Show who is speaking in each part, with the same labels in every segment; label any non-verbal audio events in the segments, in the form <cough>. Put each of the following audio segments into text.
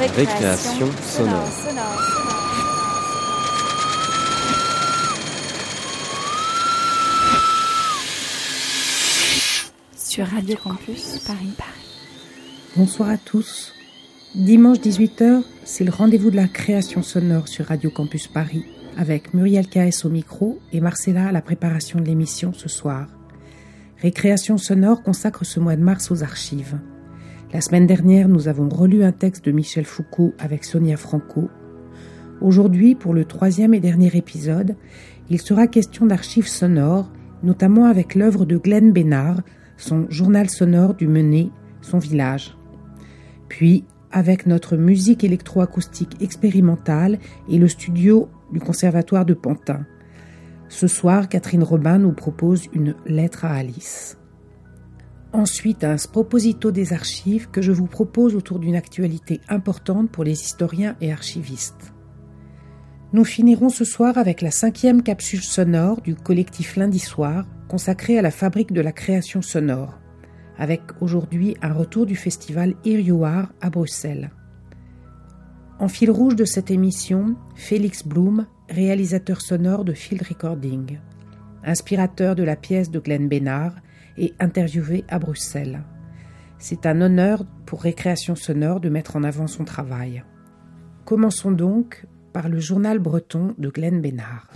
Speaker 1: Récréation, sonore.
Speaker 2: Sur Radio Campus Paris Paris.
Speaker 3: Bonsoir à tous. Dimanche 18h, c'est le rendez-vous de la création sonore sur Radio Campus Paris avec Muriel K.S. au micro et Marcella à la préparation de l'émission ce soir. Récréation sonore consacre ce mois de mars aux archives. La semaine dernière, nous avons relu un texte de Michel Foucault avec Sonia Franco. Aujourd'hui, pour le troisième et dernier épisode, il sera question d'archives sonores, notamment avec l'œuvre de Glenn Bénard, son journal sonore du Mené, son village. Puis, avec notre musique électroacoustique expérimentale et le studio du Conservatoire de Pantin. Ce soir, Catherine Robin nous propose une lettre à Alice. Ensuite, un sproposito des archives que je vous propose autour d'une actualité importante pour les historiens et archivistes. Nous finirons ce soir avec la cinquième capsule sonore du collectif Lundi Soir, consacrée à la fabrique de la création sonore, avec aujourd'hui un retour du festival Irioir à Bruxelles. En fil rouge de cette émission, Félix Blum, réalisateur sonore de Field Recording, inspirateur de la pièce de Glenn Bénard, et interviewé à Bruxelles. C'est un honneur pour Récréation Sonore de mettre en avant son travail. Commençons donc par le journal breton de Glenn Bénard.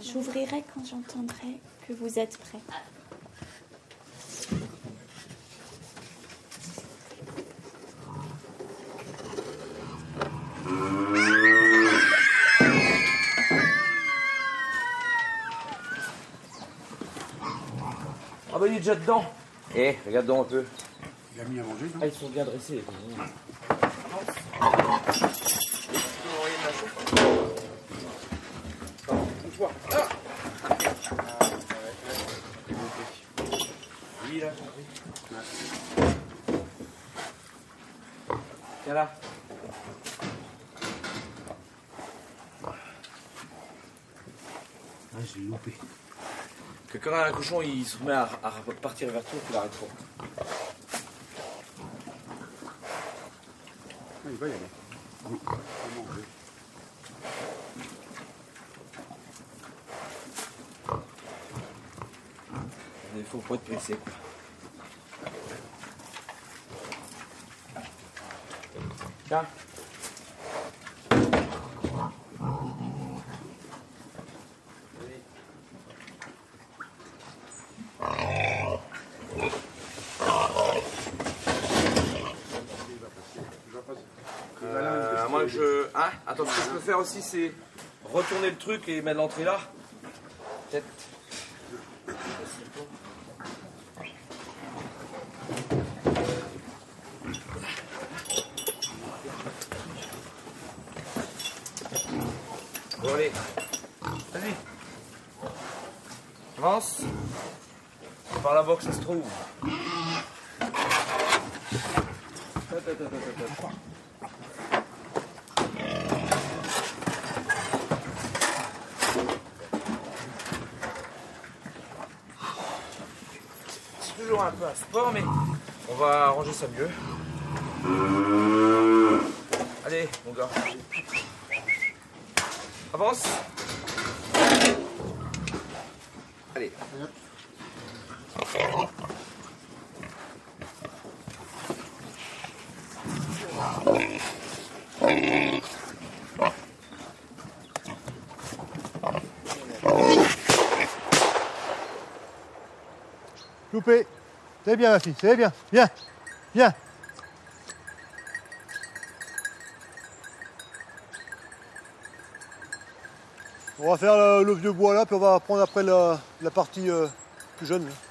Speaker 2: J'ouvrirai quand j'entendrai que vous êtes prêts.
Speaker 4: Ah bah il est déjà dedans Eh, regarde donc un peu.
Speaker 5: Il a mis à manger, non?
Speaker 4: Ah, ils sont bien dressés. les cuisiniers. Oui, là, compris. Tiens là. Que quand un cochon il se met à, à partir vers toi, tu l'arrêtes pas.
Speaker 5: Ah, il va y aller. Oui, il
Speaker 4: faut pas être pressé. Quoi. Tiens. Euh, à moins que je. Hein Attends, ce que je peux faire aussi, c'est retourner le truc et mettre l'entrée là. Peut-être. Bon, allez. Vas-y. Avance. Par là-bas que ça se trouve. Un peu un sport, mais on va arranger ça mieux. Allez, mon gars. Avance. Allez.
Speaker 5: Loupé. C'est bien, ma fille, c'est bien. Bien. Bien. On va faire le, vieux bois là, puis on va prendre après la, la partie euh, plus jeune. là.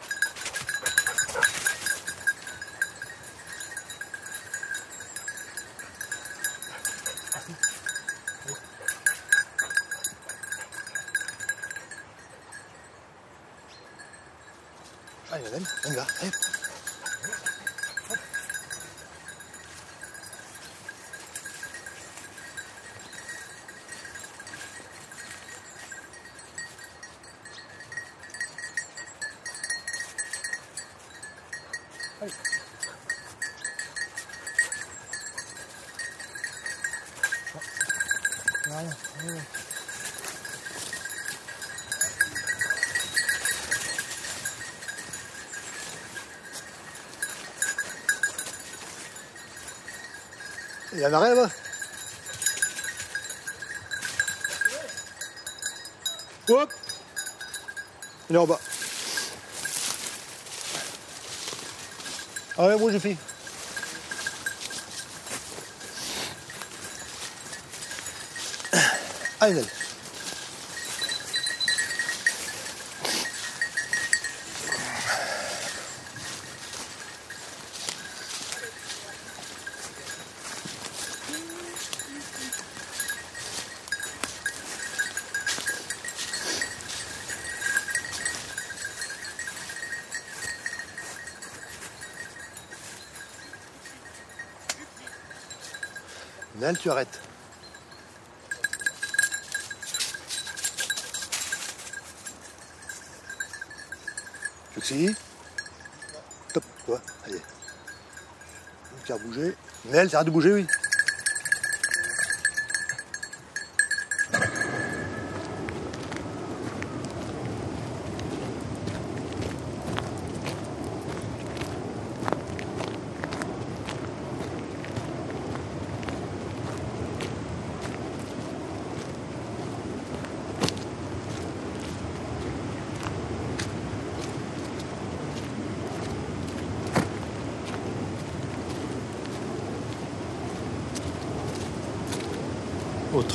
Speaker 5: Il y en a rien là Hop Il est en bas. Ah ouais, moi j'ai fait. Allez, Nel. Tu arrêtes. Fuxi. Top, toi. Allez. Tu as bougé. Nel, t'arrêtes de bouger, oui.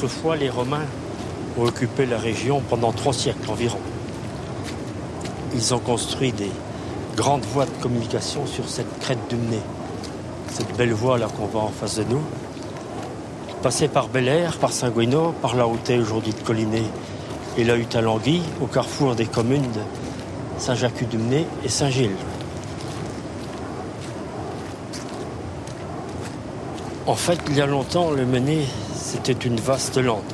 Speaker 6: Autrefois, les Romains ont occupé la région pendant trois siècles environ. Ils ont construit des grandes voies de communication sur cette crête du Mné. Cette belle voie là qu'on voit en face de nous. Passée par Bel Air, par Saint-Guéno, par la route aujourd'hui de Collinet et la hutte à Languille, au carrefour des communes de Saint-Jacques-du-Mné et Saint-Gilles. En fait, il y a longtemps, le Mené, c'était une vaste lande,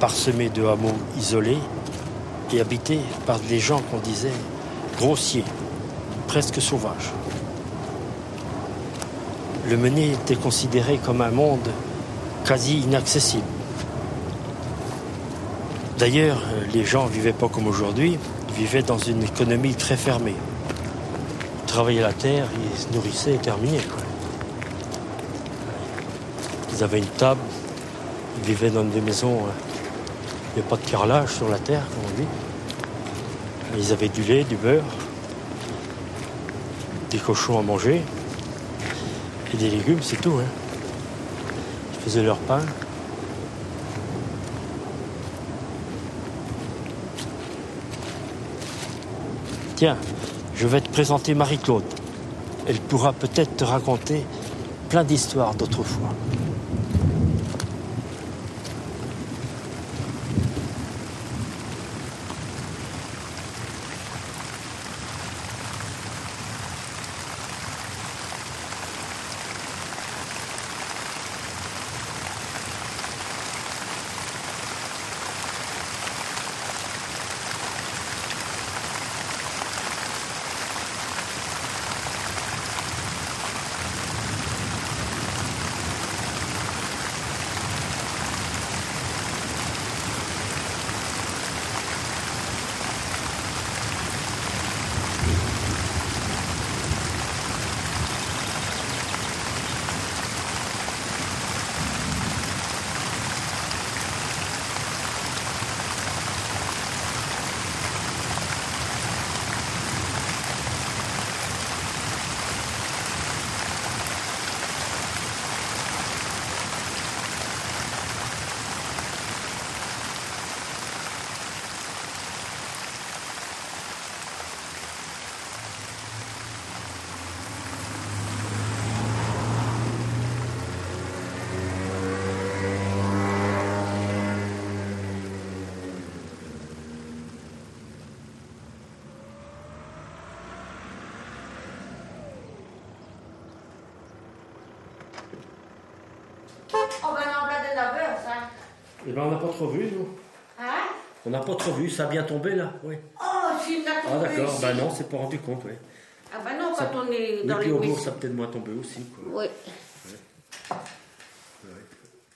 Speaker 6: parsemée de hameaux isolés et habitée par des gens qu'on disait grossiers, presque sauvages. Le Mené était considéré comme un monde quasi inaccessible. D'ailleurs, les gens ne vivaient pas comme aujourd'hui, ils vivaient dans une économie très fermée. Ils travaillaient la terre, ils se nourrissaient et terminaient. Ils avaient une table, ils vivaient dans des maisons, euh, il n'y a pas de carrelage sur la terre, comme on dit. Ils avaient du lait, du beurre, des cochons à manger, et des légumes, c'est tout. hein. Ils faisaient leur pain. Tiens, je vais te présenter Marie-Claude. Elle pourra peut-être te raconter plein d'histoires d'autrefois. Eh ben, on n'a pas trop vu, nous.
Speaker 7: Hein?
Speaker 6: On n'a pas trop vu, ça a bien tombé là, oui.
Speaker 7: Oh, s'il l'a
Speaker 6: Ah d'accord,
Speaker 7: ici.
Speaker 6: bah non, c'est pas rendu compte, oui.
Speaker 7: Ah ben non,
Speaker 8: quand on est dans
Speaker 6: puis
Speaker 8: les
Speaker 6: au bourg, ça a peut-être moins tombé aussi. Quoi.
Speaker 8: Oui.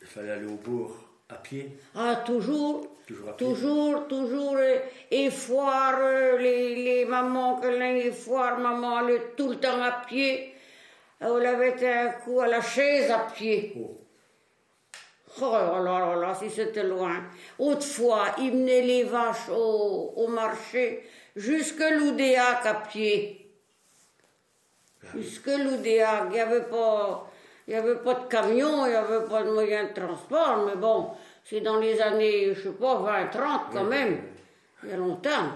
Speaker 6: Il fallait aller au bourg à pied,
Speaker 8: Ah, toujours,
Speaker 6: toujours à pied.
Speaker 8: toujours, toujours. Et foire, euh, les, les mamans, que l'un est foire, maman, elle est tout le temps à pied. Elle avait un coup à la chaise à pied.
Speaker 6: Oh.
Speaker 8: Oh là là là, si c'était loin. Autrefois, ils menaient les vaches au, au marché jusque l'Oudéac à pied. Jusque l'Oudéac. Il n'y avait pas. Il avait pas de camion, il n'y avait pas de moyen de transport, mais bon, c'est dans les années, je sais pas, 20, 30 quand même, il y a longtemps.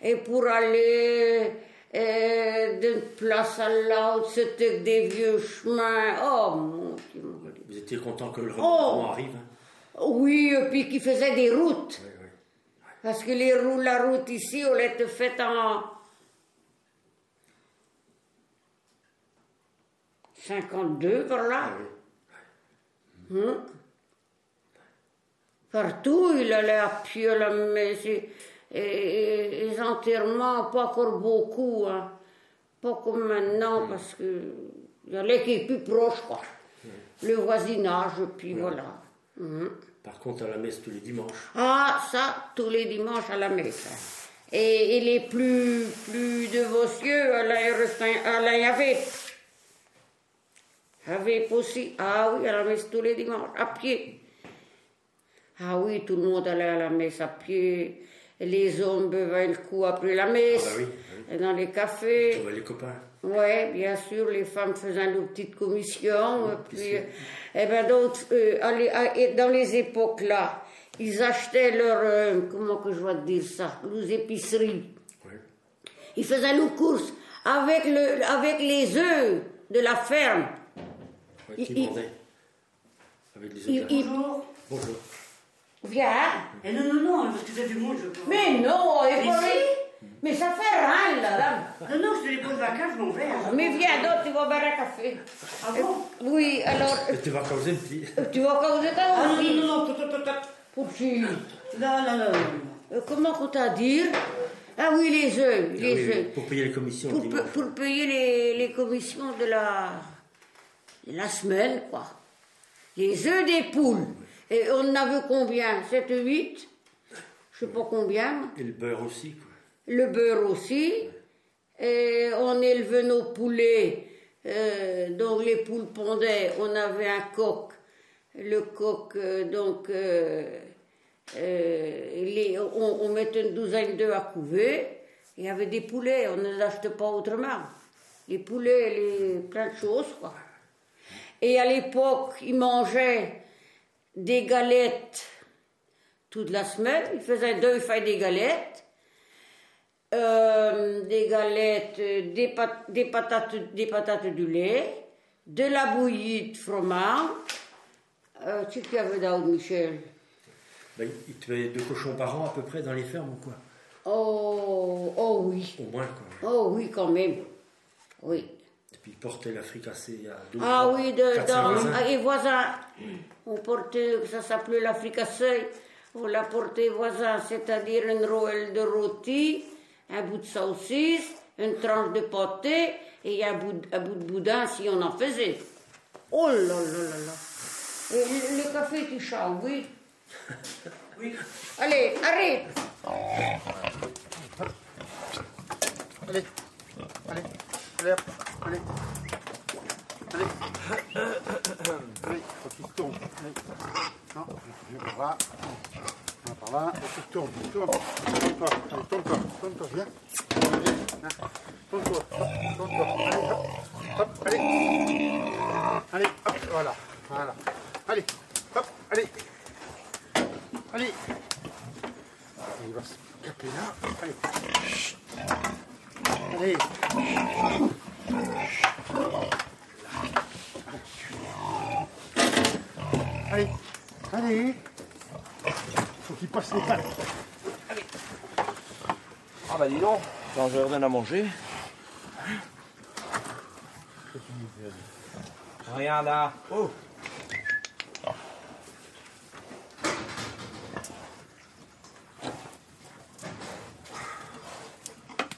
Speaker 8: Et pour aller euh, d'une place à l'autre, c'était des vieux chemins. Oh mon Dieu, mon Dieu.
Speaker 6: Vous étiez content que le
Speaker 8: Oh.
Speaker 6: regroupement arrive hein?
Speaker 8: Oui, et puis qui faisait des routes.
Speaker 6: Oui, oui.
Speaker 8: Parce que les routes, la route ici, elle était faite en 52 par là. Partout, il allait à pied, là, mais et, et- les enterrements, pas encore beaucoup, hein. pas comme maintenant, parce que il y en a qui est plus proche, quoi. Le voisinage, puis voilà. Mhm.
Speaker 6: Par contre, à la messe tous les dimanches.
Speaker 8: Ah, ça, tous les dimanches à la messe. Et, et les plus, plus dévotieux, à la aussi. Ah oui, à la messe tous les dimanches, à pied. Ah oui, tout le monde allait à la messe à pied. Les hommes buvaient le coup après la messe.
Speaker 6: Ah bah oui,
Speaker 8: Et dans les cafés.
Speaker 6: Trouver les copains.
Speaker 8: Oui, bien sûr, les femmes faisaient nos petites commissions. Et puis, euh, eh ben, d'autres, euh, allez, à- et dans les époques-là, ils achetaient leur, euh, comment que je vais te dire ça, leurs épiceries.
Speaker 6: Oui.
Speaker 8: Ils faisaient leurs courses avec, le, avec les œufs de la ferme.
Speaker 6: Ouais,
Speaker 8: Il-
Speaker 6: qui
Speaker 8: il-
Speaker 6: vendaient Avec les
Speaker 8: Ils-
Speaker 6: autres.
Speaker 8: ils-
Speaker 9: Bonjour.
Speaker 6: Bonjour.
Speaker 8: Viens.
Speaker 9: Eh non, non, non, parce que c'est du monde, je peux.
Speaker 8: Mais non, et
Speaker 9: Mais
Speaker 8: ça fait rien, là. là.
Speaker 9: Non, non, je te dépose je m'en vais. hein.
Speaker 8: Mais viens, donc, tu vas boire un café.
Speaker 9: Ah bon?
Speaker 8: Oui, alors,
Speaker 6: Et tu vas causer un petit.
Speaker 8: tu vas causer ta
Speaker 9: Ah non, non, non, non, non, non, non.
Speaker 8: Pour qui?
Speaker 9: Non, non, non, non, non.
Speaker 8: Euh, comment qu'on t'a dire Ah oui, les œufs,
Speaker 6: Ah
Speaker 8: les œufs.
Speaker 6: pour payer les commissions
Speaker 8: Pour, payer les, les commissions de la, de la semaine, quoi. Les œufs des poules. Et on en avait combien? 7 ou 8 Je sais pas combien.
Speaker 6: Et le beurre aussi. Quoi.
Speaker 8: Le beurre aussi. Et on élevait nos poulets. euh, donc les poules pondaient. On avait un coq. Le coq, euh, donc, euh, on mettait une douzaine d'œufs à couver. Il y avait des poulets, on ne les achetait pas autrement. Les poulets, les, plein de choses, quoi. Et à l'époque, ils mangeaient des galettes toute la semaine. Ils faisaient deux feuilles des galettes. Euh, des galettes, des, pat- des, patates, des patates du lait, de la bouillie de fromage. Euh, tu sais qu'il y avait d'autre, Michel?
Speaker 6: Ben, ils tuaient deux cochons par an à peu près dans les fermes ou quoi?
Speaker 8: Oh, oh oui.
Speaker 6: Au moins quoi.
Speaker 8: Oh oui, quand même. Oui.
Speaker 6: Et puis ils portaient la fricassée à deux
Speaker 8: Ah oui, de, dans,
Speaker 6: voisins.
Speaker 8: et voisins. On portait, ça s'appelait la fricassée. On la portait voisin, c'est-à-dire une rouelle de rôti, un bout de saucisse, une tranche de pâté et un bout, de- un bout de boudin si on en faisait. Oh là là là là. Et le, le café, tu chantes, oui. <laughs>
Speaker 9: Oui.
Speaker 8: Allez, arrête.
Speaker 5: Allez, allez, allez, hop, allez. Allez. Allez, faut qu'il tourne. Allez. Par là. Tournes, tourne. Tourne-toi. Tourne-toi. Tourne-toi, viens. Tourne-toi. Tourne-toi. Allez, hop. Hop, allez. Allez, hop, voilà. Voilà. Allez, hop, allez. Allez. Il va se caper là. Allez. Allez. Allez, allez qui passe les pattes. Allez.
Speaker 4: Ah bah dis donc, quand je redonne à manger. Regarde là. Oh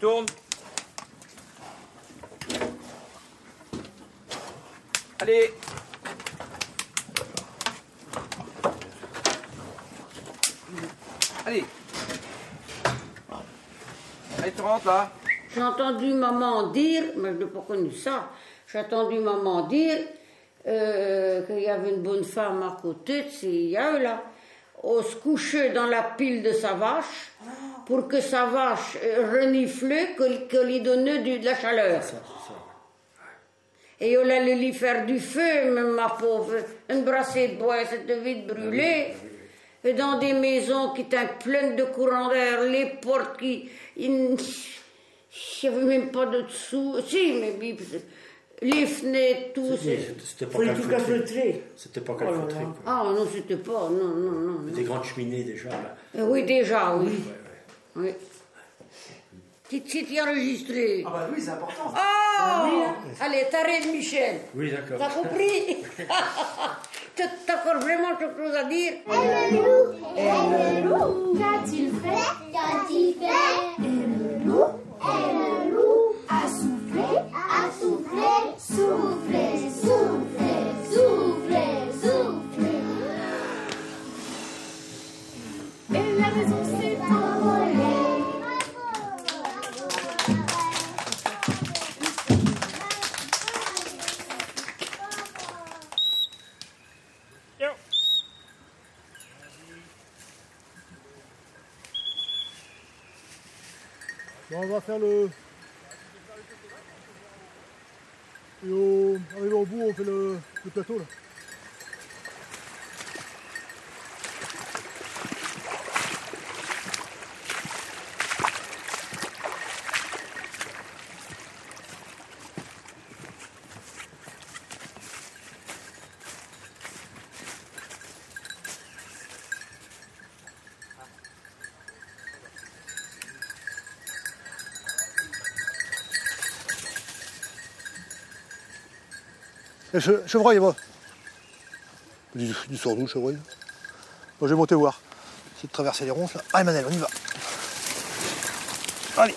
Speaker 4: Tourne. Allez
Speaker 8: J'ai entendu maman dire, mais je n'ai pas connu ça, j'ai entendu maman dire euh, qu'il y avait une bonne femme à côté de ces là, on se couchait dans la pile de sa vache pour que sa vache reniflait, que, que lui donnait du- de la chaleur. Et on allait lui faire du feu, même ma pauvre. Une brassée de bois, c'était vite brûlée. Et dans des maisons qui étaient pleines de courant d'air, les portes qui. Il n'y avait même pas de dessous. Si, mais les fenêtres, tout.
Speaker 6: C'était pas calfeutré. C'était pas
Speaker 9: Oh
Speaker 6: calfeutré. quoi.
Speaker 8: Ah non, c'était pas. Non, non, non. non.
Speaker 6: Des grandes cheminées déjà. Là.
Speaker 8: Euh, Oui, déjà, oui. Oui. Tu t'y enregistré.
Speaker 9: Ah bah oui, c'est important.
Speaker 8: Oh Allez, t'arrêtes, Michel.
Speaker 6: Oui, d'accord.
Speaker 8: T'as compris <laughs> T'as encore vraiment quelque chose à dire
Speaker 7: et le loup, qu'a-t-il fait? Et
Speaker 10: che- chevreuil, moi. Du, du sort chevreuil Bon, je vais monter voir. Essayer de traverser les ronces là. Allez Manel, on y va. Allez.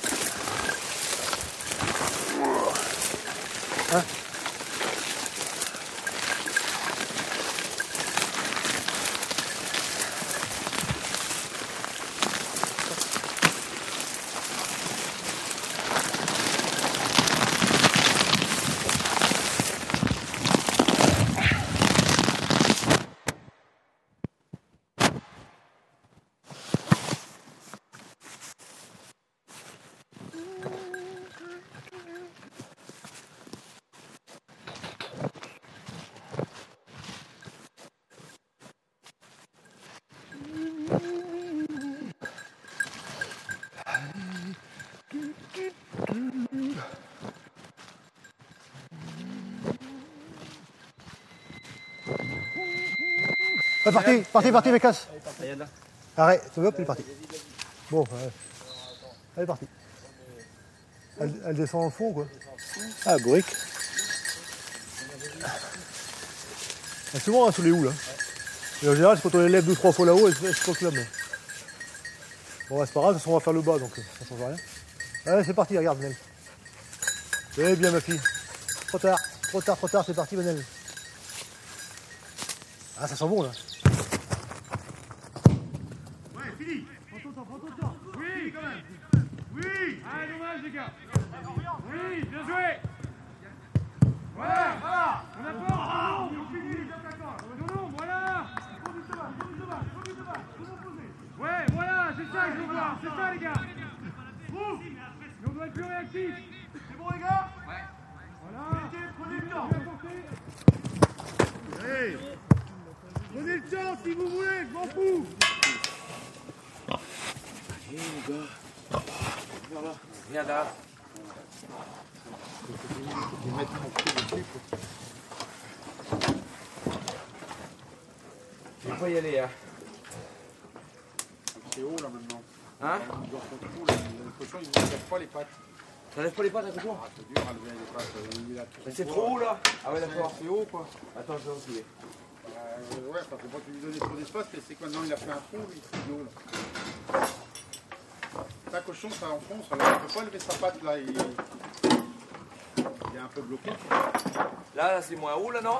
Speaker 10: Ouais, partez, partez, partez, mes casses. Arrête, hop, il est parti. Bon, ouais. elle est partie. Elle, elle descend au fond, quoi. Ah, bourrique. Ah, souvent, hein, sous les houles. Hein. Et en général, c'est quand on les lève deux, trois fois là-haut, elle se proclame. Bon, c'est pas grave, de toute façon, on va faire le bas, donc euh, ça change rien. Allez, c'est parti, regarde, Manel. Eh bien, ma fille. Trop tard, trop tard, trop tard, c'est parti, Manel. Ah, ça sent bon, là.
Speaker 5: Ouais, fini. Prends ton temps, prends ton temps. Oui, quand même. Oui. Ah, dommage, les gars. Oui, bien joué. Voilà, voilà. On a peur. On finit les attaquants. Non, non, voilà. Conduis devant, conduis devant, conduis devant. Tout reposer. Ouais, voilà, c'est ça que je veux voir. C'est ça, les gars. Trouve. Mais on doit être plus réactif. C'est bon, les gars Ouais. Voilà. Prenez le temps. Hey. Prenez le temps si vous voulez, je m'en fous.
Speaker 4: Viens là. Il faut y aller, hein.
Speaker 5: C'est haut là maintenant.
Speaker 4: Hein
Speaker 5: Il doit faire tout là. Le cochon il ne lève pas les pattes.
Speaker 4: T'enlèves pas les pattes à
Speaker 5: Ah, c'est euh,
Speaker 4: trop haut là Ah ouais, d'accord.
Speaker 5: C'est haut quoi.
Speaker 4: Attends, je vais reculer.
Speaker 5: Euh, ouais, parce que faut pas lui donner trop d'espace, mais c'est que maintenant il a fait un trou, il de l'eau là. Un cochon, ça enfonce, alors il ne peut pas lever sa patte là. Il, il a un peu bloqué.
Speaker 7: Là, là c'est moins haut, là, non?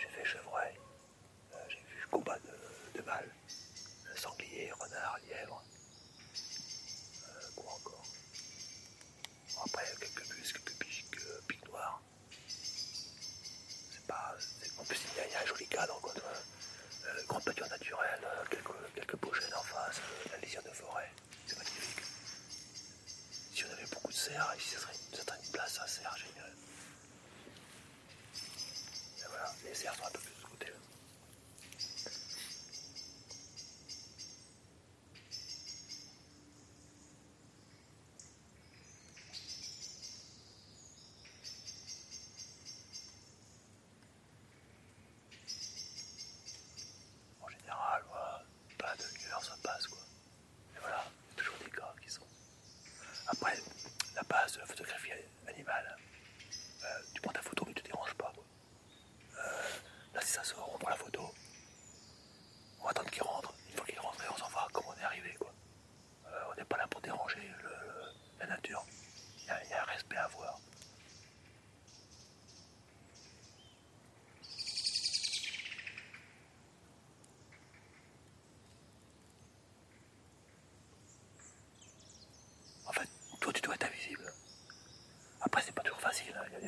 Speaker 11: je vais,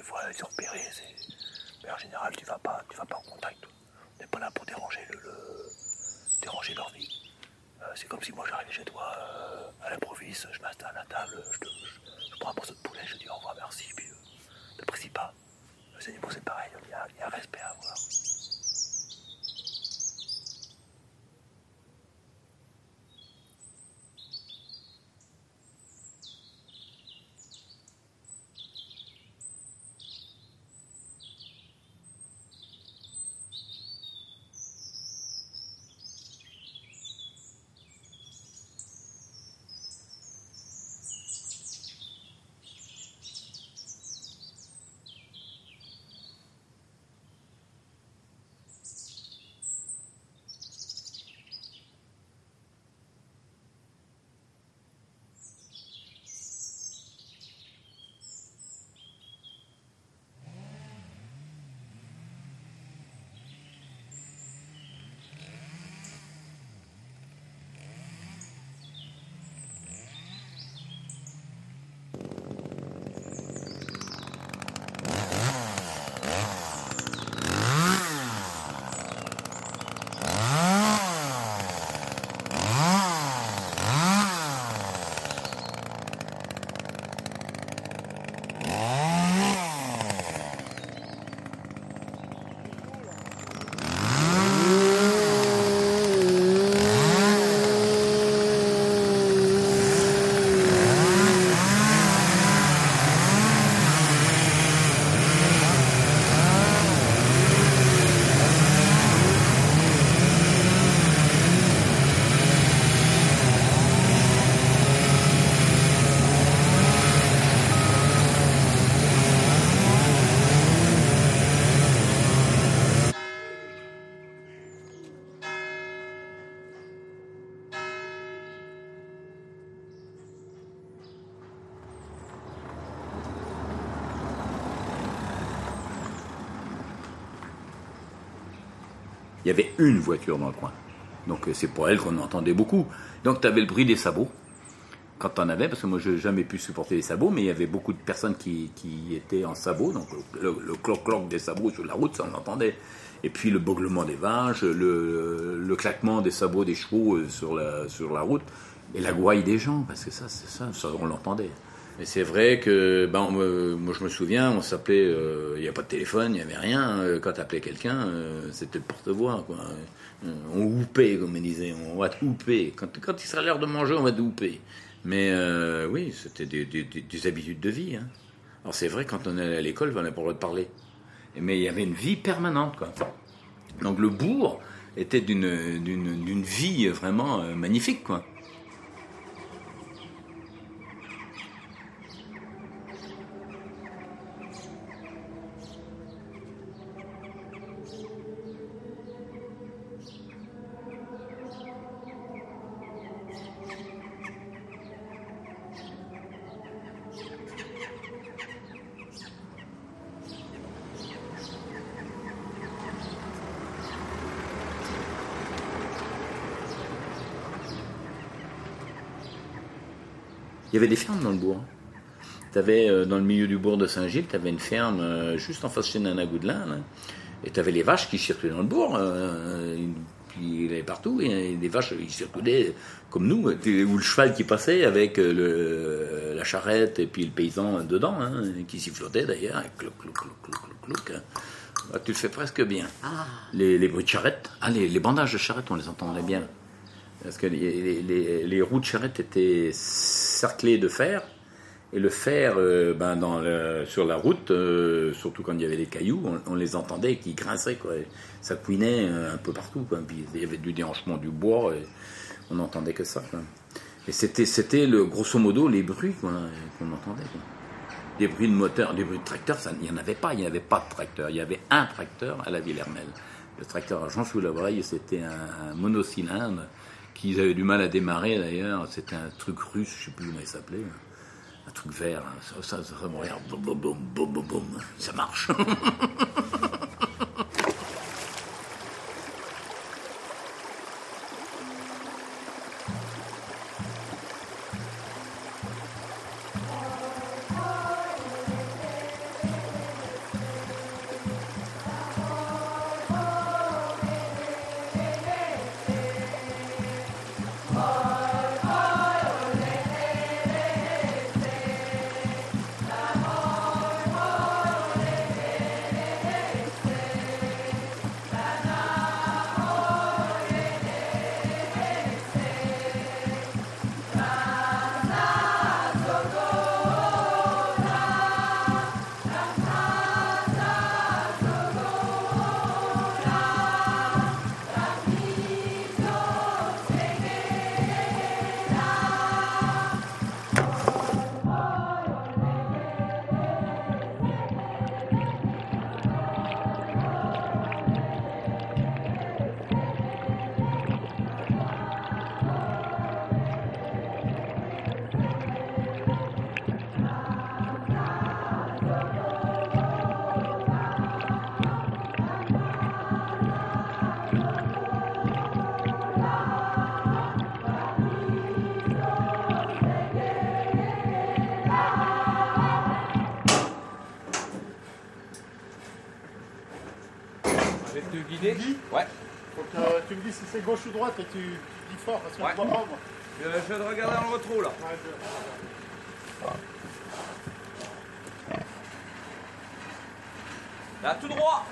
Speaker 11: fois, ils sont repérés. c'est- Mais en général, tu vas pas, tu vas pas en contact. On n'est pas là pour déranger, le, déranger leur vie. Euh, c'est comme si moi j'arrivais chez toi euh, à l'improviste, je m'installe à la table, je, te- prends un morceau de poulet, je dis au revoir, merci, puis euh, pas. Il y avait une voiture dans le coin. Donc euh, c'est pour elle qu'on entendait beaucoup. Donc tu avais le bruit des sabots. Quand tu en avais, parce que moi je n'ai jamais pu supporter les sabots, mais il y avait beaucoup de personnes qui, étaient en sabots. Donc le, cloc-cloc des sabots sur la route, ça on l'entendait. Et puis le beuglement des vaches, le, claquement des sabots des chevaux euh, sur la, sur la route, et la gouaille des gens, parce que ça, c'est ça, ça, on l'entendait. Et c'est vrai que, ben, moi, je me souviens, on s'appelait, euh, il n'y a pas de téléphone, il n'y avait rien. euh, Quand tu appelais quelqu'un, euh, c'était le porte-voix. Euh, On houpait, comme on disait, on va te houper. Quand, il sera l'heure de manger, on va te houper. Mais oui, c'était des, des- des- des habitudes de vie. hein. Alors c'est vrai, quand on allait à l'école, on n'avait pas le droit de parler. Mais il y avait une vie permanente. Quoi. Donc le bourg était d'une vie vraiment magnifique. Quoi. Avait des fermes dans le bourg. Tu avais dans le milieu du bourg de Saint-Gilles, tu avais une ferme euh, juste en face chez Nana Goudelin. là. et tu avais les vaches qui circulaient dans le bourg. euh, il y avait partout. Et des vaches qui circulaient comme nous, euh, ou le cheval qui passait avec euh, le, la charrette et puis le paysan dedans, hein, qui sifflotait d'ailleurs. Clouc, clouc, clouc, clouc, clouc, clouc. Ah, tu le fais presque bien. Les, les bruits de charrette, ah, les, les bandages de charrette, on les entendait bien. Parce que les, les- les- roues de charrette étaient cerclées de fer. Et le fer, euh, ben, dans sur la route, euh, surtout quand il y avait des cailloux, on, les entendait qui grinçaient. Quoi. Ça couinait euh, un peu partout. Puis il y avait du déhanchement du bois. On n'entendait que ça. Et c'était, c'était le, grosso modo les bruits qu'on entendait. Des bruits de moteur, des bruits de tracteur, il n'y en avait pas. Il n'y avait pas de tracteur. Il y avait un tracteur à la Ville-Hermel. Le tracteur à Jean Choulavraille, c'était un monocylindre qu'ils avaient du mal à démarrer d'ailleurs. C'était un truc russe, je ne sais plus comment il s'appelait. Un truc vert. hein. Ça, ça, ça, ça me regarde. <laughs>
Speaker 5: c'est gauche ou droite et tu, dis fort parce que
Speaker 4: Ouais.
Speaker 5: je vois pas moi.
Speaker 4: Je, je vais te regarder dans le rétro là. Là, tout droit.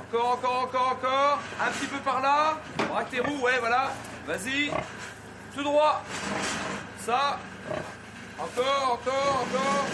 Speaker 4: Encore, encore, encore, encore. Un petit peu par là. Braque tes roues, ouais, voilà. Vas-y. Tout droit. Ça. Encore, encore, encore.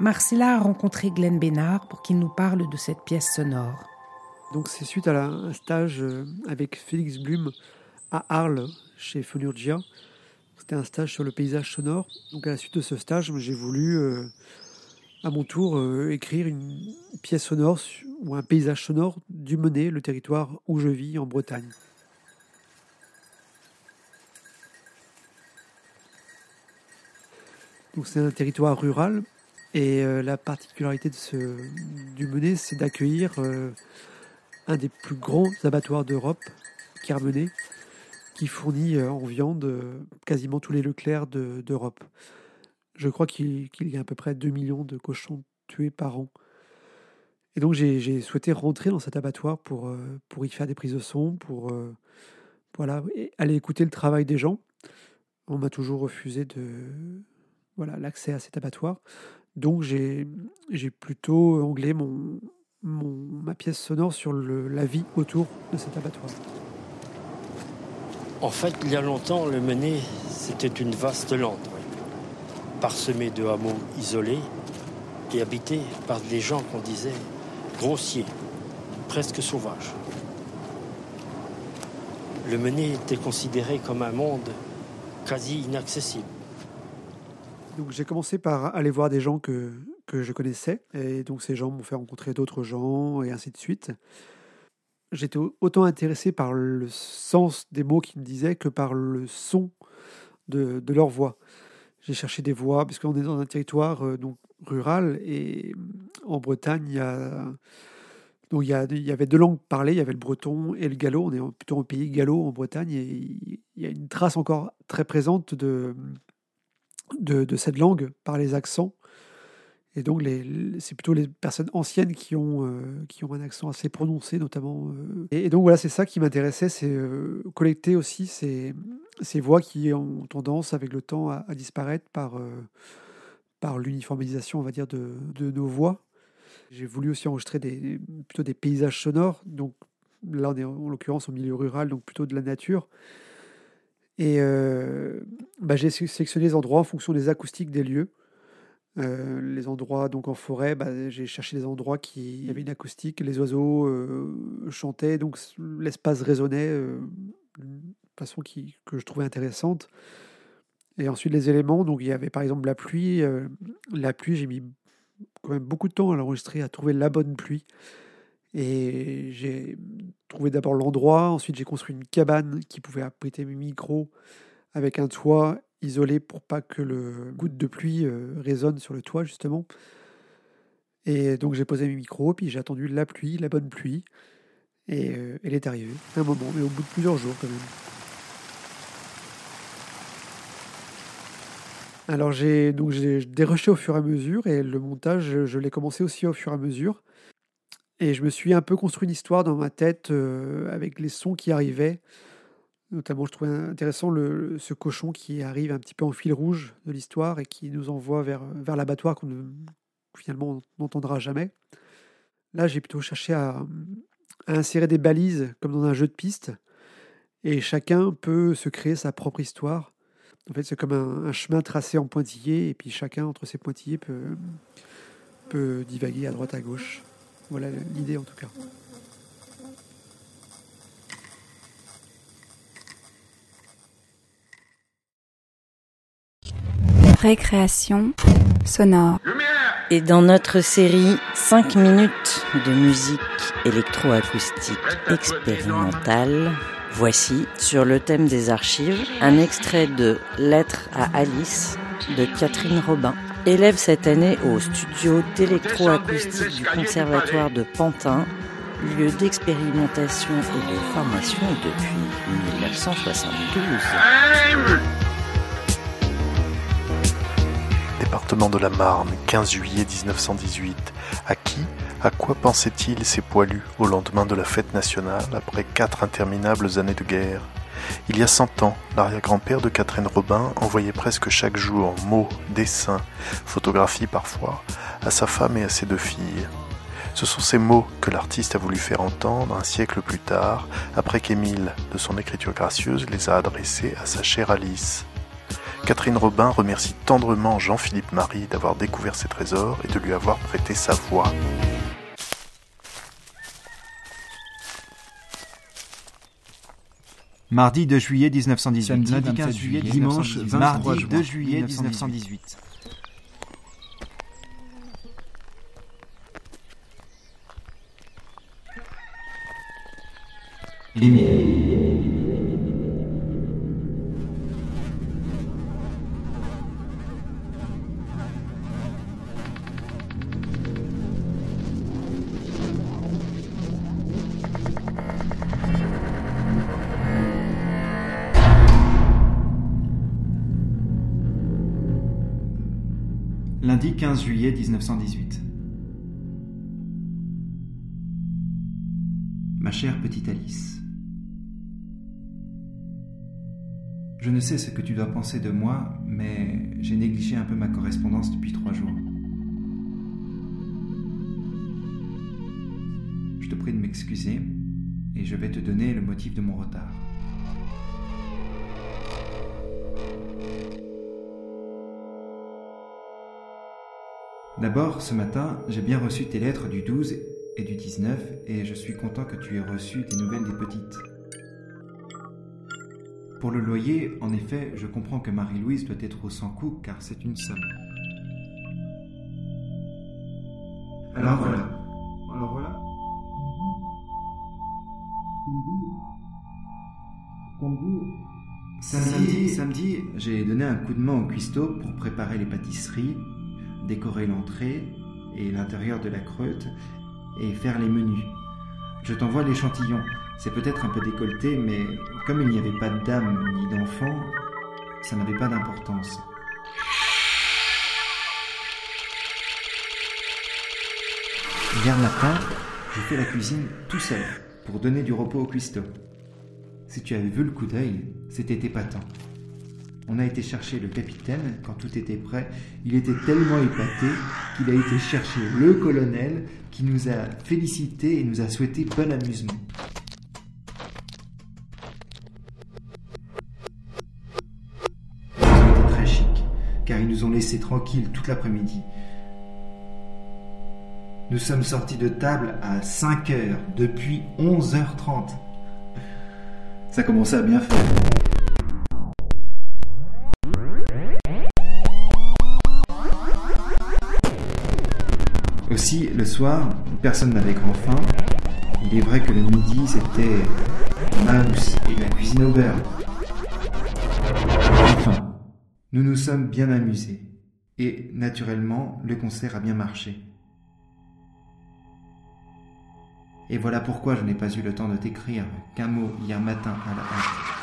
Speaker 3: Marcella a rencontré Glenn Bénard pour qu'il nous parle de cette pièce sonore.
Speaker 12: Donc c'est suite à un stage euh, avec Félix Blum à Arles chez Fonurgia. C'était un stage sur le paysage sonore. Donc à la suite de ce stage, j'ai voulu euh, à mon tour euh, écrire une pièce sonore ou un paysage sonore du Menet, le territoire où je vis en Bretagne. Donc c'est un territoire rural et euh, la particularité de ce, du Menet, c'est d'accueillir euh, un des plus grands abattoirs d'Europe, Carmenet, qui fournit euh, en viande quasiment tous les Leclerc de- d'Europe. Je crois qu'il y a à peu près 2 millions de cochons tués par an. Et donc j'ai souhaité rentrer dans cet abattoir pour, pour y faire des prises de son, pour voilà, aller écouter le travail des gens. On m'a toujours refusé de voilà l'accès à cet abattoir. Donc j'ai plutôt anglais mon, ma pièce sonore sur la vie autour de cet abattoir.
Speaker 6: En fait, il y a longtemps, le Mené, c'était une vaste lande, parsemée de hameaux isolés et habitée par des gens qu'on disait grossiers, presque sauvages. Le Mené était considéré comme un monde quasi inaccessible.
Speaker 12: Donc j'ai commencé par aller voir des gens que, que je connaissais, et donc ces gens m'ont fait rencontrer d'autres gens, et ainsi de suite. J'étais au- autant intéressé par le sens des mots qu'ils me disaient que par le son de, de leur voix. J'ai cherché des voix, parce qu'on est dans un territoire euh, donc, rural, et en Bretagne, il y, donc, il, y y avait deux langues parlées, il y avait le breton et le gallo, on est plutôt en pays gallo en Bretagne, et il y a une trace encore très présente de, de, cette langue par les accents. Et donc, les, c'est plutôt les personnes anciennes qui ont, euh, qui ont un accent assez prononcé, notamment. euh. Et, donc, voilà, c'est ça qui m'intéressait, c'est euh, collecter aussi ces, ces voix qui ont tendance, avec le temps, à, disparaître par, par l'uniformisation, on va dire, de, de nos voix. J'ai voulu aussi enregistrer des, plutôt des paysages sonores. Donc, là, on est en l'occurrence au milieu rural, donc plutôt de la nature. Et euh, bah, j'ai sé- sélectionné les endroits en fonction des acoustiques des lieux. Euh, les endroits donc en forêt, bah, j'ai cherché des endroits qui avaient une acoustique, les oiseaux euh, chantaient, donc l'espace résonnait d'une façon qui, que je trouvais intéressante. Et ensuite les éléments, donc il y avait par exemple la pluie. la pluie, j'ai mis quand même beaucoup de temps à l'enregistrer, à trouver la bonne pluie. Et j'ai trouvé d'abord l'endroit, ensuite j'ai construit une cabane qui pouvait abriter mes micros avec un toit isolé pour pas que le goutte de pluie euh, résonne sur le toit justement. Et donc j'ai posé mes micros, puis j'ai attendu la pluie, la bonne pluie, et euh, elle est arrivée, un moment, mais au bout de plusieurs jours quand même. Alors j'ai donc j'ai dérushé au fur et à mesure, et le montage, je l'ai commencé aussi au fur et à mesure. Et je me suis un peu construit une histoire dans ma tête euh, avec les sons qui arrivaient. Notamment, je trouvais intéressant ce cochon qui arrive un petit peu en fil rouge de l'histoire et qui nous envoie vers, vers l'abattoir qu'on finalement n'entendra jamais. Là, j'ai plutôt cherché à, à insérer des balises comme dans un jeu de piste. Et chacun peut se créer sa propre histoire. En fait, c'est comme un, un chemin tracé en pointillés, et puis chacun entre ces pointillés peut, peut divaguer à droite à gauche. Voilà l'idée en tout cas.
Speaker 2: Récréation sonore.
Speaker 13: Et dans notre série 5 minutes de musique électroacoustique expérimentale, voici, sur le thème des archives, un extrait de Lettre à Alice de Catherine Robin. Élève cette année au studio d'électroacoustique du Conservatoire de Pantin, lieu d'expérimentation et de formation depuis 1972.
Speaker 14: Département de la Marne, 15 juillet 1918. À qui, à quoi pensaient-ils ces poilus au lendemain de la fête nationale après quatre interminables années de guerre? Il y a cent ans, l'arrière-grand-père de Catherine Robin envoyait presque chaque jour mots, dessins, photographies parfois, à sa femme et à ses deux filles. Ce sont ces mots que l'artiste a voulu faire entendre un siècle plus tard, après qu'Émile, de son écriture gracieuse, les a adressés à sa chère Alice. Catherine Robin remercie tendrement Jean-Philippe Marie d'avoir découvert ses trésors et de lui avoir prêté sa voix.
Speaker 15: Mardi 2 juillet 1918.
Speaker 16: Samedi
Speaker 15: Lundi
Speaker 16: 27
Speaker 15: 15 juillet
Speaker 16: dimanche
Speaker 15: 1918.
Speaker 16: 23
Speaker 15: Mardi
Speaker 16: juin
Speaker 15: 2 juillet
Speaker 16: 1918.
Speaker 15: 1918. 15 juillet 1918. Ma chère petite Alice, je ne sais ce que tu dois penser de moi, mais j'ai négligé un peu ma correspondance depuis trois jours. Je te prie de m'excuser et je vais te donner le motif de mon retard. D'abord, ce matin, j'ai bien reçu tes lettres du 12 et du 19 et je suis content que tu aies reçu des nouvelles des petites. Pour le loyer, en effet, je comprends que Marie-Louise doit être au 100 coups car c'est une somme. Alors voilà. Alors voilà. Samedi, samedi, j'ai donné un coup de main au cuistot pour préparer les pâtisseries, décorer l'entrée et l'intérieur de la creute et faire les menus. Je t'envoie l'échantillon. C'est peut-être un peu décolleté, mais comme il n'y avait pas de dame ni d'enfant, ça n'avait pas d'importance. Hier matin, j'ai fait la cuisine tout seul pour donner du repos au cuistot. Si tu avais vu le coup d'œil, c'était épatant. On a été chercher le capitaine quand tout était prêt. Il était tellement épaté qu'il a été chercher le colonel qui nous a félicité et nous a souhaité bon amusement. Ils ont été très chics, car ils nous ont laissés tranquilles toute l'après-midi. Nous sommes sortis de table à 5 heures, depuis 11h30. Ça commençait à bien faire. Aussi, le soir, personne n'avait grand faim. Il est vrai que le midi, c'était mouse et la cuisine au beurre. Enfin, nous nous sommes bien amusés. Et naturellement, le concert a bien marché. Et voilà pourquoi je n'ai pas eu le temps de t'écrire qu'un mot hier matin à la hâte.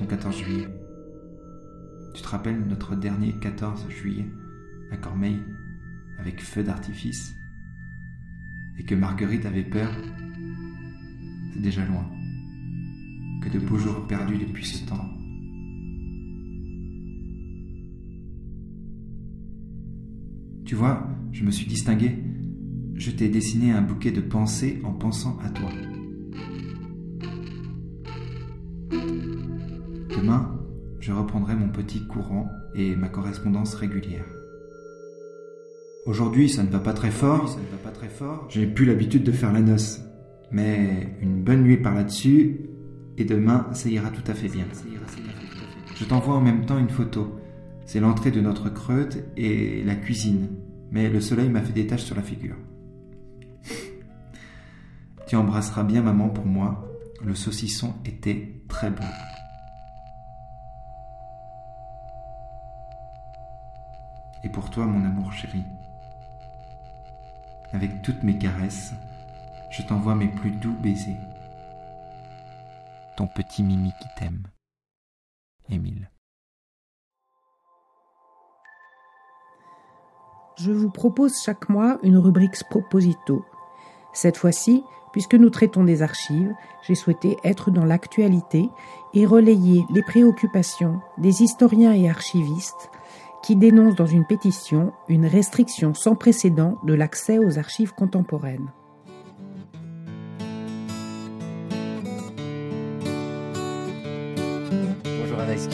Speaker 15: Ton 14 juillet Tu te rappelles notre dernier 14 juillet à Cormeilles, avec feu d'artifice Et que Marguerite avait peur? C'est déjà loin. Que de beaux jours perdus depuis ce temps. Tu vois, je me suis distingué. Je t'ai dessiné un bouquet de pensées en pensant à toi. Demain, je reprendrai mon petit courant et ma correspondance régulière. Aujourd'hui, ça ne va pas très fort. Ça ne va pas très fort. J'ai plus l'habitude de faire la noce. Mais une bonne nuit par là-dessus, et demain, ça ira tout à fait bien. Je t'envoie en même temps une photo. C'est l'entrée de notre creute et la cuisine. Mais le soleil m'a fait des taches sur la figure. tu embrasseras bien maman pour moi. Le saucisson était très bon. Et pour toi, mon amour chéri, avec toutes mes caresses, je t'envoie mes plus doux baisers. Ton petit Mimi qui t'aime. Émile.
Speaker 3: Je vous propose chaque mois une rubrique Proposito. Cette fois-ci, puisque nous traitons des archives, j'ai souhaité être dans l'actualité et relayer les préoccupations des historiens et archivistes qui dénonce dans une pétition une restriction sans précédent de l'accès aux archives contemporaines.
Speaker 1: Bonjour Anaïs.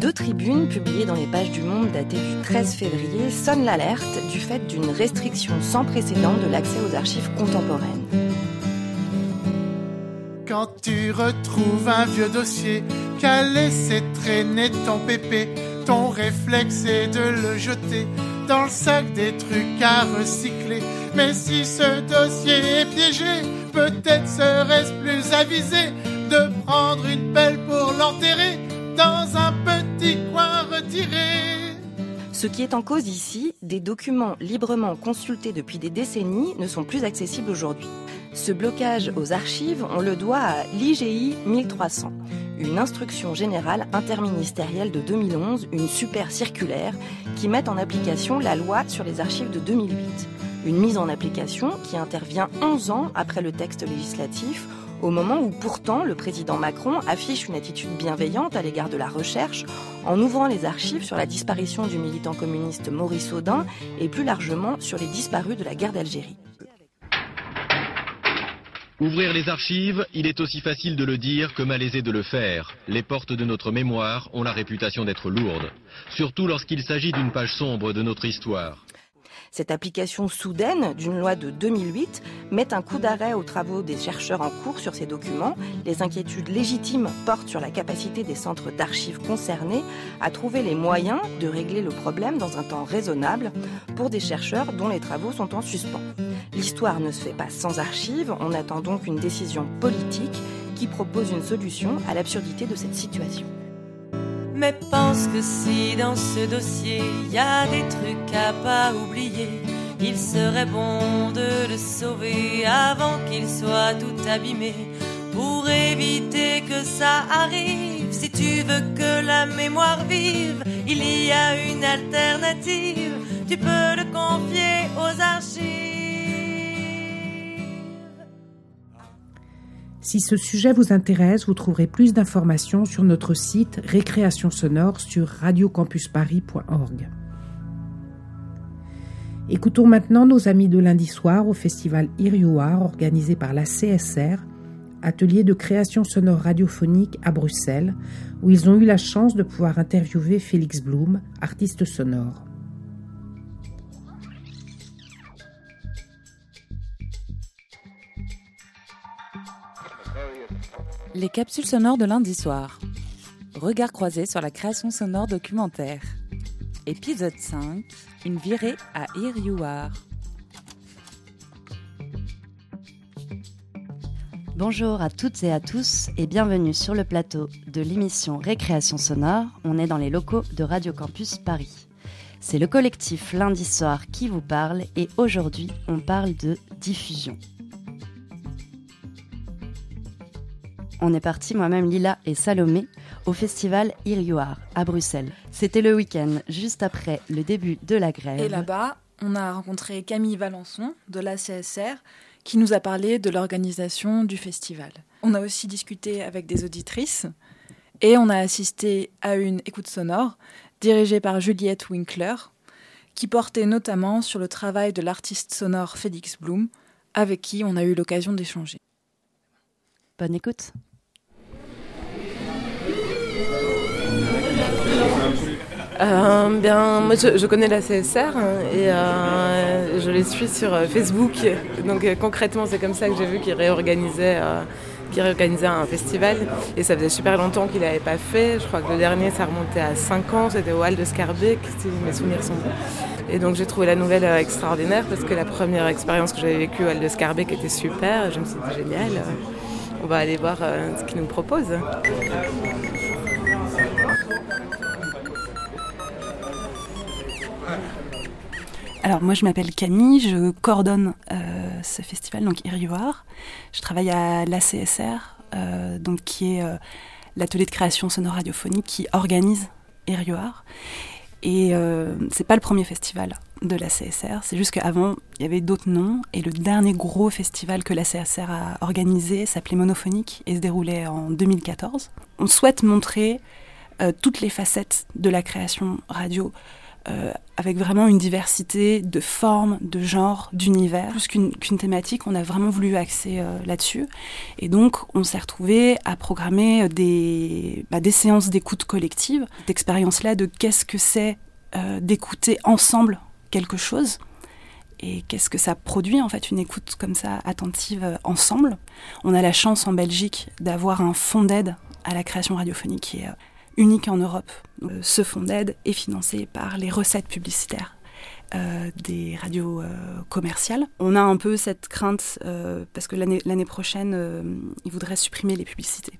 Speaker 16: Deux tribunes publiées dans les pages du Monde datées du 13 février sonnent l'alerte du fait d'une restriction sans précédent de l'accès aux archives contemporaines.
Speaker 17: Quand tu retrouves un vieux dossier qu'a laissé traîner ton pépé, ton réflexe est de le jeter dans le sac des trucs à recycler. Mais si ce dossier est piégé, peut-être serait-ce plus avisé de prendre une pelle pour l'enterrer dans un petit coin retiré.
Speaker 16: Ce qui est en cause ici, des documents librement consultés depuis des décennies ne sont plus accessibles aujourd'hui. Ce blocage aux archives, on le doit à l'IGI 1300, une instruction générale interministérielle de 2011, une super circulaire qui met en application la loi sur les archives de 2008. Une mise en application qui intervient 11 ans après le texte législatif, au moment où pourtant le président Macron affiche une attitude bienveillante à l'égard de la recherche en ouvrant les archives sur la disparition du militant communiste Maurice Audin et plus largement sur les disparus de la guerre d'Algérie.
Speaker 18: Ouvrir les archives, il est aussi facile de le dire que malaisé de le faire. Les portes de notre mémoire ont la réputation d'être lourdes, surtout lorsqu'il s'agit d'une page sombre de notre histoire.
Speaker 16: Cette application soudaine d'une loi de 2008 met un coup d'arrêt aux travaux des chercheurs en cours sur ces documents. Les inquiétudes légitimes portent sur la capacité des centres d'archives concernés à trouver les moyens de régler le problème dans un temps raisonnable pour des chercheurs dont les travaux sont en suspens. L'histoire ne se fait pas sans archives, on attend donc une décision politique qui propose une solution à l'absurdité de cette situation.
Speaker 19: Mais pense que si dans ce dossier y a des trucs à pas oublier, il serait bon de le sauver avant qu'il soit tout abîmé. Pour éviter que ça arrive, si tu veux que la mémoire vive, il y a une alternative. Tu peux le confier aux archives.
Speaker 3: Si ce sujet vous intéresse, vous trouverez plus d'informations sur notre site Récréation sonore sur radiocampusparis.org. Écoutons maintenant nos amis de lundi soir au festival Irioir organisé par la CSR, atelier de création sonore radiophonique à Bruxelles, où ils ont eu la chance de pouvoir interviewer Félix Blum, artiste sonore.
Speaker 20: Les capsules sonores de lundi soir. Regard croisé sur la création sonore documentaire. Épisode 5. Une virée à Iriouar.
Speaker 21: Bonjour à toutes et à tous et bienvenue sur le plateau de l'émission Récréation sonore. On est dans les locaux de Radio Campus Paris. C'est le collectif lundi soir qui vous parle et aujourd'hui on parle de diffusion. On est parti, moi-même Lila et Salomé, au festival Irioir à Bruxelles. C'était le week-end juste après le début de la grève.
Speaker 22: Et là-bas, on a rencontré Camille Valençon de la CSR qui nous a parlé de l'organisation du festival. On a aussi discuté avec des auditrices et on a assisté à une écoute sonore dirigée par Juliette Winkler qui portait notamment sur le travail de l'artiste sonore Félix Blum avec qui on a eu l'occasion d'échanger.
Speaker 21: Bonne écoute.
Speaker 23: Euh, bien, moi je, connais la CSR hein, et euh, je les suis sur euh, Facebook. Donc concrètement, c'est comme ça que j'ai vu qu'ils réorganisaient, réorganisait un festival. Et ça faisait super longtemps qu'il n'avait pas fait. Je crois que le dernier, ça remontait à 5 ans. C'était au Hall de Scarbeck, si mes souvenirs sont bons. Et donc j'ai trouvé la nouvelle extraordinaire parce que la première expérience que j'avais vécue au Hall de Scarbeck était super. Je me suis dit génial. On va aller voir ce qu'ils nous proposent.
Speaker 22: Alors moi je m'appelle Camille, je coordonne euh, ce festival, donc Irioir. Je travaille à l'ACSR, euh, donc qui est euh, l'atelier de création sonore radiophonique qui organise Irioir. Et c'est pas le premier festival de la CSR, c'est juste qu'avant il y avait d'autres noms et le dernier gros festival que la CSR a organisé s'appelait Monophonique et se déroulait en 2014. On souhaite montrer toutes les facettes de la création radio euh, avec vraiment une diversité de formes, de genres, d'univers. Plus qu'une thématique, on a vraiment voulu axer euh, là-dessus. Et donc, on s'est retrouvé à programmer des, bah, des séances d'écoute collective, d'expérience-là de qu'est-ce que c'est euh, d'écouter ensemble quelque chose et qu'est-ce que ça produit en fait une écoute comme ça attentive ensemble. On a la chance en Belgique d'avoir un fonds d'aide à la création radiophonique qui est unique en Europe. Euh, ce fonds d'aide est financé par les recettes publicitaires euh, des radios euh, commerciales. On a un peu cette crainte parce que l'année prochaine, ils voudraient supprimer les publicités.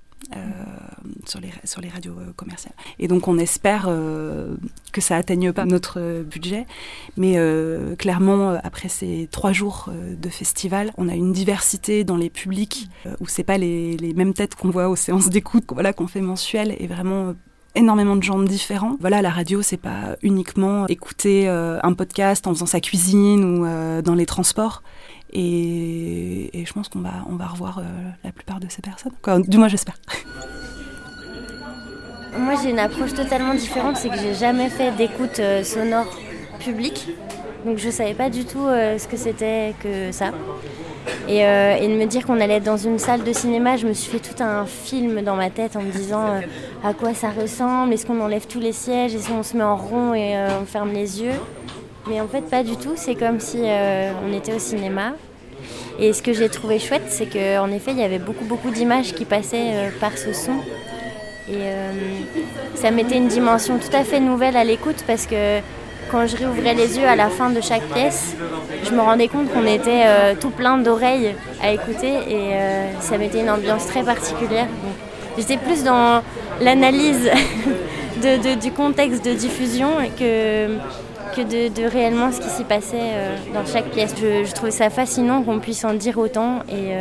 Speaker 22: sur, les, radios commerciales. Et donc on espère que ça atteigne pas notre budget, mais clairement après ces trois jours de festival, on a une diversité dans les publics où c'est pas les, les, mêmes têtes qu'on voit aux séances d'écoute, voilà qu'on fait mensuelles, et vraiment énormément de genres différents. Voilà, la radio, c'est pas uniquement écouter euh, un podcast en faisant sa cuisine ou euh, dans les transports. Et, je pense qu'on va, on va revoir euh, la plupart de ces personnes. du moins, j'espère. <laughs>
Speaker 24: Moi, j'ai une approche totalement différente, c'est que j'ai jamais fait d'écoute sonore publique. Donc, je savais pas du tout ce que c'était que ça. Euh, et, de me dire qu'on allait être dans une salle de cinéma, je me suis fait tout un film dans ma tête en me disant euh, à quoi ça ressemble, est-ce qu'on enlève tous les sièges, est-ce qu'on se met en rond et euh, on ferme les yeux? Mais en fait, pas du tout, c'est comme si on était au cinéma. Et ce que j'ai trouvé chouette, c'est qu'en effet, il y avait beaucoup, beaucoup d'images qui passaient par ce son. Et ça mettait une dimension tout à fait nouvelle à l'écoute parce que quand je réouvrais les yeux à la fin de chaque pièce, je me rendais compte qu'on était euh, tout plein d'oreilles à écouter et euh, ça mettait une ambiance très particulière. J'étais plus dans l'analyse <laughs> du contexte de diffusion que, que de, réellement ce qui s'y passait euh, dans chaque pièce. Je, trouvais ça fascinant qu'on puisse en dire autant et,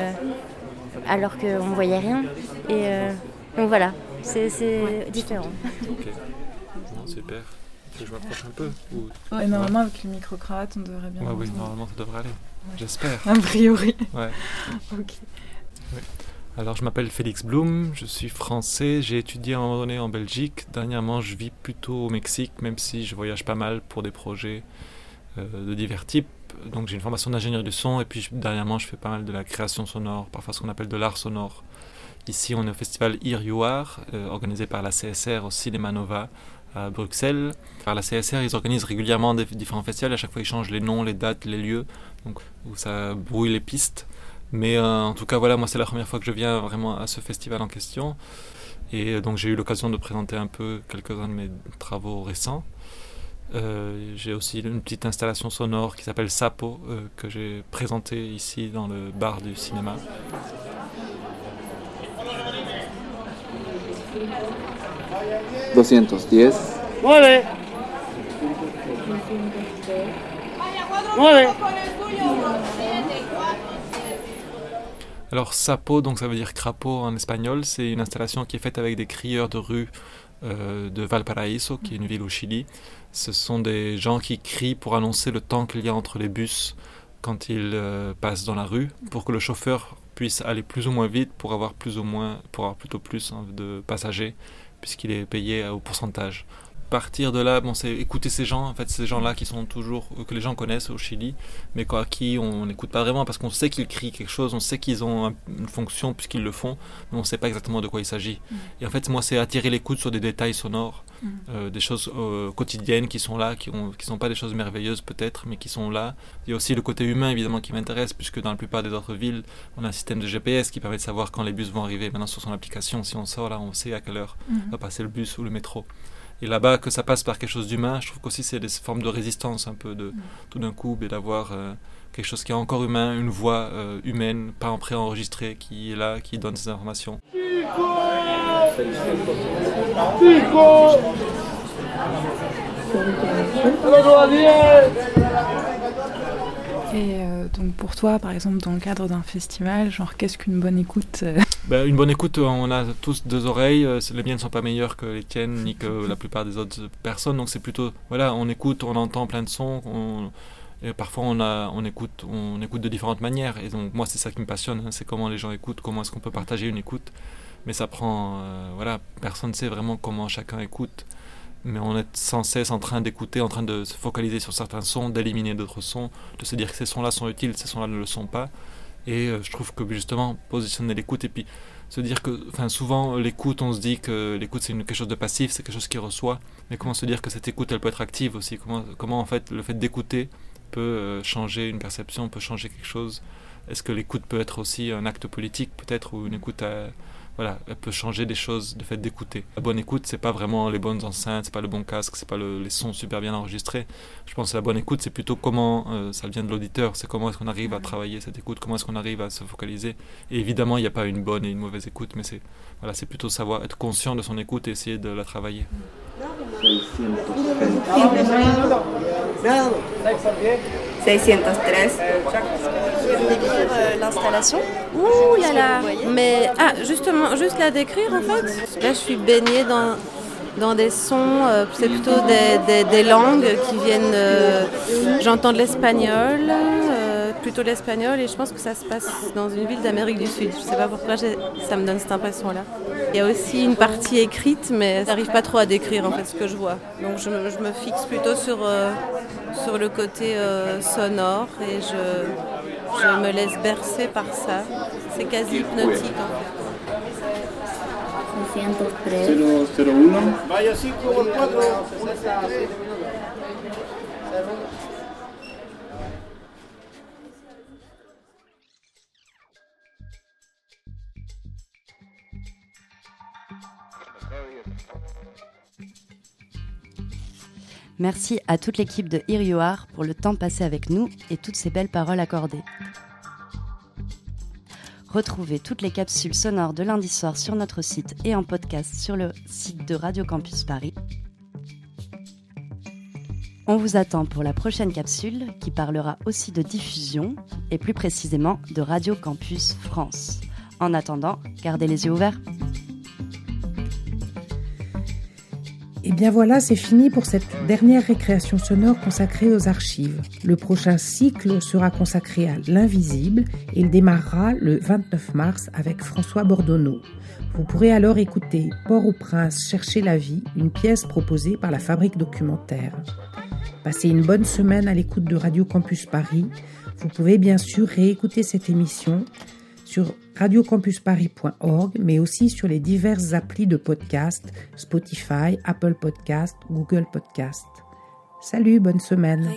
Speaker 24: alors qu'on ne voyait rien. Et donc voilà, c'est différent.
Speaker 25: super je m'approche un peu
Speaker 22: Normalement, avec le micro-cravate, on devrait bien.
Speaker 25: oui, normalement, ça devrait aller. J'espère.
Speaker 22: A priori.
Speaker 25: Ouais. <laughs> ok. Alors, je m'appelle Félix Blum, je suis français, j'ai étudié à un moment donné en Belgique. Dernièrement, je vis plutôt au Mexique, même si je voyage pas mal pour des projets euh, de divers types. Donc, j'ai une formation d'ingénieur du son, et puis dernièrement, je fais pas mal de la création sonore, parfois ce qu'on appelle de l'art sonore. Ici, on est au festival Irioir, euh, organisé par la CSR au Cinéma Nova, à Bruxelles. Par la CSR, ils organisent régulièrement des différents festivals. À chaque fois, ils changent les noms, les dates, les lieux, donc où ça brouille les pistes. Mais euh, en tout cas, voilà, moi, c'est la première fois que je viens vraiment à ce festival en question. Et euh, donc, j'ai eu l'occasion de présenter un peu quelques-uns de mes travaux récents. Euh, j'ai aussi une petite installation sonore qui s'appelle Sapo, que j'ai présentée ici dans le bar du cinéma.
Speaker 1: 210.
Speaker 5: Mueve. Mueve.
Speaker 25: Alors sapo, donc ça veut dire crapaud en espagnol, c'est une installation qui est faite avec des crieurs de rue euh, de Valparaíso, qui est une ville au Chili. Ce sont des gens qui crient pour annoncer le temps qu'il y a entre les bus quand ils euh, passent dans la rue, pour que le chauffeur puisse aller plus ou moins vite pour avoir plus ou moins, pour avoir plutôt plus hein, de passagers puisqu'il est payé au pourcentage. Partir de là, bon, c'est écouter ces gens, en fait, ces gens-là qui sont toujours, euh, que les gens connaissent au Chili, mais quoi, qui on n'écoute pas vraiment parce qu'on sait qu'ils crient quelque chose, on sait qu'ils ont une fonction puisqu'ils le font, mais on ne sait pas exactement de quoi il s'agit. Mm. Et en fait, moi, c'est attirer l'écoute sur des détails sonores. Euh, des choses euh, quotidiennes qui sont là, qui ne qui sont pas des choses merveilleuses peut-être, mais qui sont là. Il y a aussi le côté humain, évidemment, qui m'intéresse, puisque dans la plupart des autres villes, on a un système de GPS qui permet de savoir quand les bus vont arriver. Maintenant, sur son application, si on sort là, on sait à quelle heure mm. va passer le bus ou le métro. Et là-bas, que ça passe par quelque chose d'humain, je trouve qu'aussi c'est des formes de résistance un peu de tout d'un coup, et d'avoir euh, quelque chose qui est encore humain, une voix euh, humaine, pas en préenregistré, qui est là, qui donne ces informations.
Speaker 22: Et euh, donc pour toi, par exemple, dans le cadre d'un festival, genre qu'est-ce qu'une bonne écoute euh?
Speaker 25: Ben, Une bonne écoute, on a tous deux oreilles. Euh, les miennes ne sont pas meilleures que les tiennes, ni que la plupart des autres personnes. Donc c'est plutôt, voilà, on écoute, on entend plein de sons. et parfois on, a, on, écoute, on écoute de différentes manières. Et donc moi c'est ça qui me passionne, hein, c'est comment les gens écoutent, comment est-ce qu'on peut partager une écoute. Mais ça prend, euh, voilà, personne ne sait vraiment comment chacun écoute. Mais on est sans cesse en train d'écouter, en train de se focaliser sur certains sons, d'éliminer d'autres sons, de se dire que ces sons-là sont utiles, ces sons-là ne le sont pas. Et euh, je trouve que justement, positionner l'écoute et puis se dire que, enfin, souvent l'écoute, on se dit que l'écoute c'est quelque chose de passif, c'est quelque chose qui reçoit. Mais comment se dire que cette écoute, elle peut être active aussi? Comment, comment en fait le fait d'écouter peut euh, changer une perception, peut changer quelque chose? Est-ce que l'écoute peut être aussi un acte politique peut-être ou une écoute à voilà, elle peut changer des choses, le fait d'écouter. La bonne écoute, c'est pas vraiment les bonnes enceintes, c'est pas le bon casque, c'est pas les sons super bien enregistrés. Je pense que la bonne écoute, c'est plutôt comment euh, ça vient de l'auditeur, c'est comment est-ce qu'on arrive à travailler cette écoute, comment est-ce qu'on arrive à se focaliser. Et évidemment, il n'y a pas une bonne et une mauvaise écoute, mais c'est voilà, c'est plutôt savoir être conscient de son écoute et essayer de la travailler.
Speaker 21: 603 décrire euh, l'installation
Speaker 24: Ouh là là Mais ah, justement, juste la décrire en fait. Là, je suis baignée dans, dans des sons, euh, c'est plutôt des, des, langues qui viennent. Euh, j'entends de l'espagnol, plutôt l'espagnol, et je pense que ça se passe dans une ville d'Amérique du Sud. Je sais pas pourquoi ça me donne cette impression-là. Il y a aussi une partie écrite, mais ça n'arrive pas trop à décrire en fait ce que je vois. Donc je, je me fixe plutôt sur, sur le côté sonore et je je me laisse bercer par ça. C'est quasi hypnotique en fait.
Speaker 21: Merci à toute l'équipe de Are pour le temps passé avec nous et toutes ces belles paroles accordées. Retrouvez toutes les capsules sonores de lundi soir sur notre site et en podcast sur le site de Radio Campus Paris. On vous attend pour la prochaine capsule qui parlera aussi de diffusion et plus précisément de Radio Campus France. En attendant, gardez les yeux ouverts.
Speaker 3: Et bien voilà, c'est fini pour cette dernière récréation sonore consacrée aux archives. Le prochain cycle sera consacré à l'invisible et il démarrera le 29 mars avec François Bordonneau. Vous pourrez alors écouter Port-au-Prince chercher la vie, une pièce proposée par la Fabrique documentaire. Passez une bonne semaine à l'écoute de Radio Campus Paris. Vous pouvez bien sûr réécouter cette émission sur radiocampusparis.org, mais aussi sur les diverses applis de podcast, Spotify, Apple Podcast, Google Podcast. Salut, bonne semaine.